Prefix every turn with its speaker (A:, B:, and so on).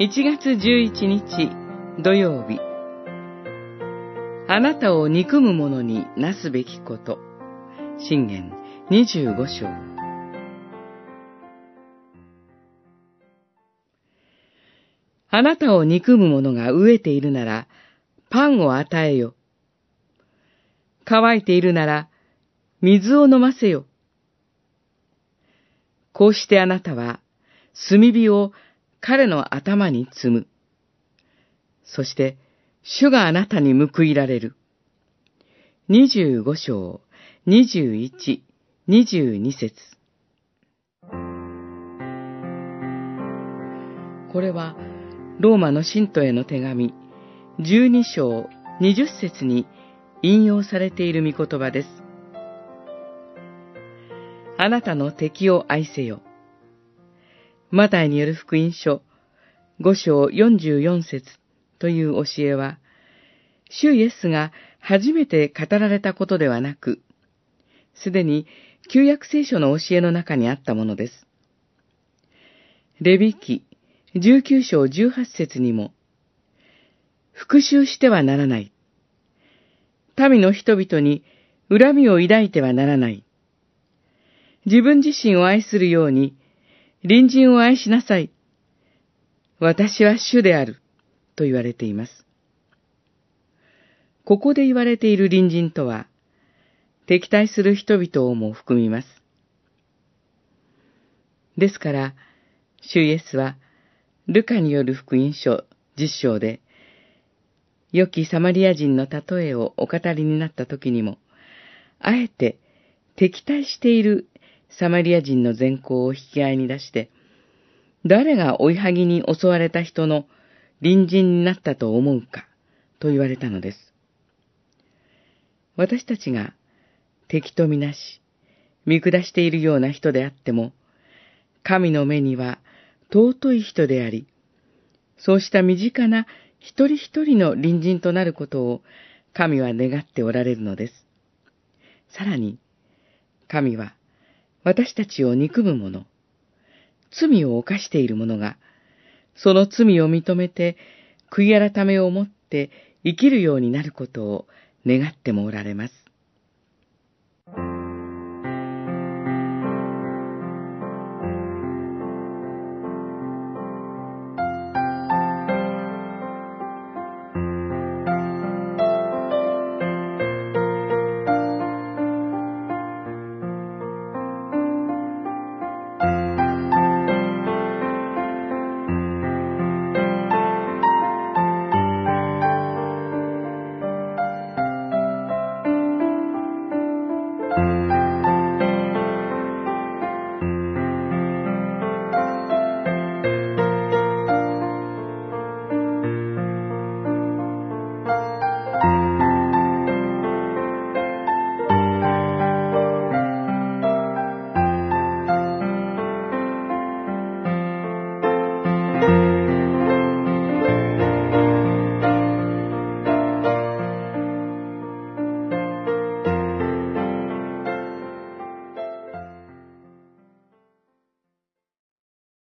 A: 1月11日土曜日あなたを憎む者になすべきこと。信玄25章。あなたを憎む者が飢えているなら、パンを与えよ。乾いているなら、水を飲ませよ。こうしてあなたは、炭火を彼の頭に積む。そして、主があなたに報いられる。二十五章、二十一、二十二節。これは、ローマの信徒への手紙、十二章、二十節に引用されている御言葉です。あなたの敵を愛せよ。マタイによる福音書、五章四十四節という教えは、主イエスが初めて語られたことではなく、すでに旧約聖書の教えの中にあったものです。レビ記19章18節にも、復讐してはならない。民の人々に恨みを抱いてはならない。自分自身を愛するように、隣人を愛しなさい。私は主である。と言われています。ここで言われている隣人とは、敵対する人々をも含みます。ですから、主イエスは、ルカによる福音書実章で、良きサマリア人の例えをお語りになった時にも、あえて敵対しているサマリア人の善行を引き合いに出して、誰が追いはぎに襲われた人の隣人になったと思うか、と言われたのです。私たちが敵とみなし、見下しているような人であっても、神の目には尊い人であり、そうした身近な一人一人の隣人となることを神は願っておられるのです。さらに、神は私たちを憎む者、罪を犯している者が、その罪を認めて悔い改めを持って生きるようになることを願ってもおられます。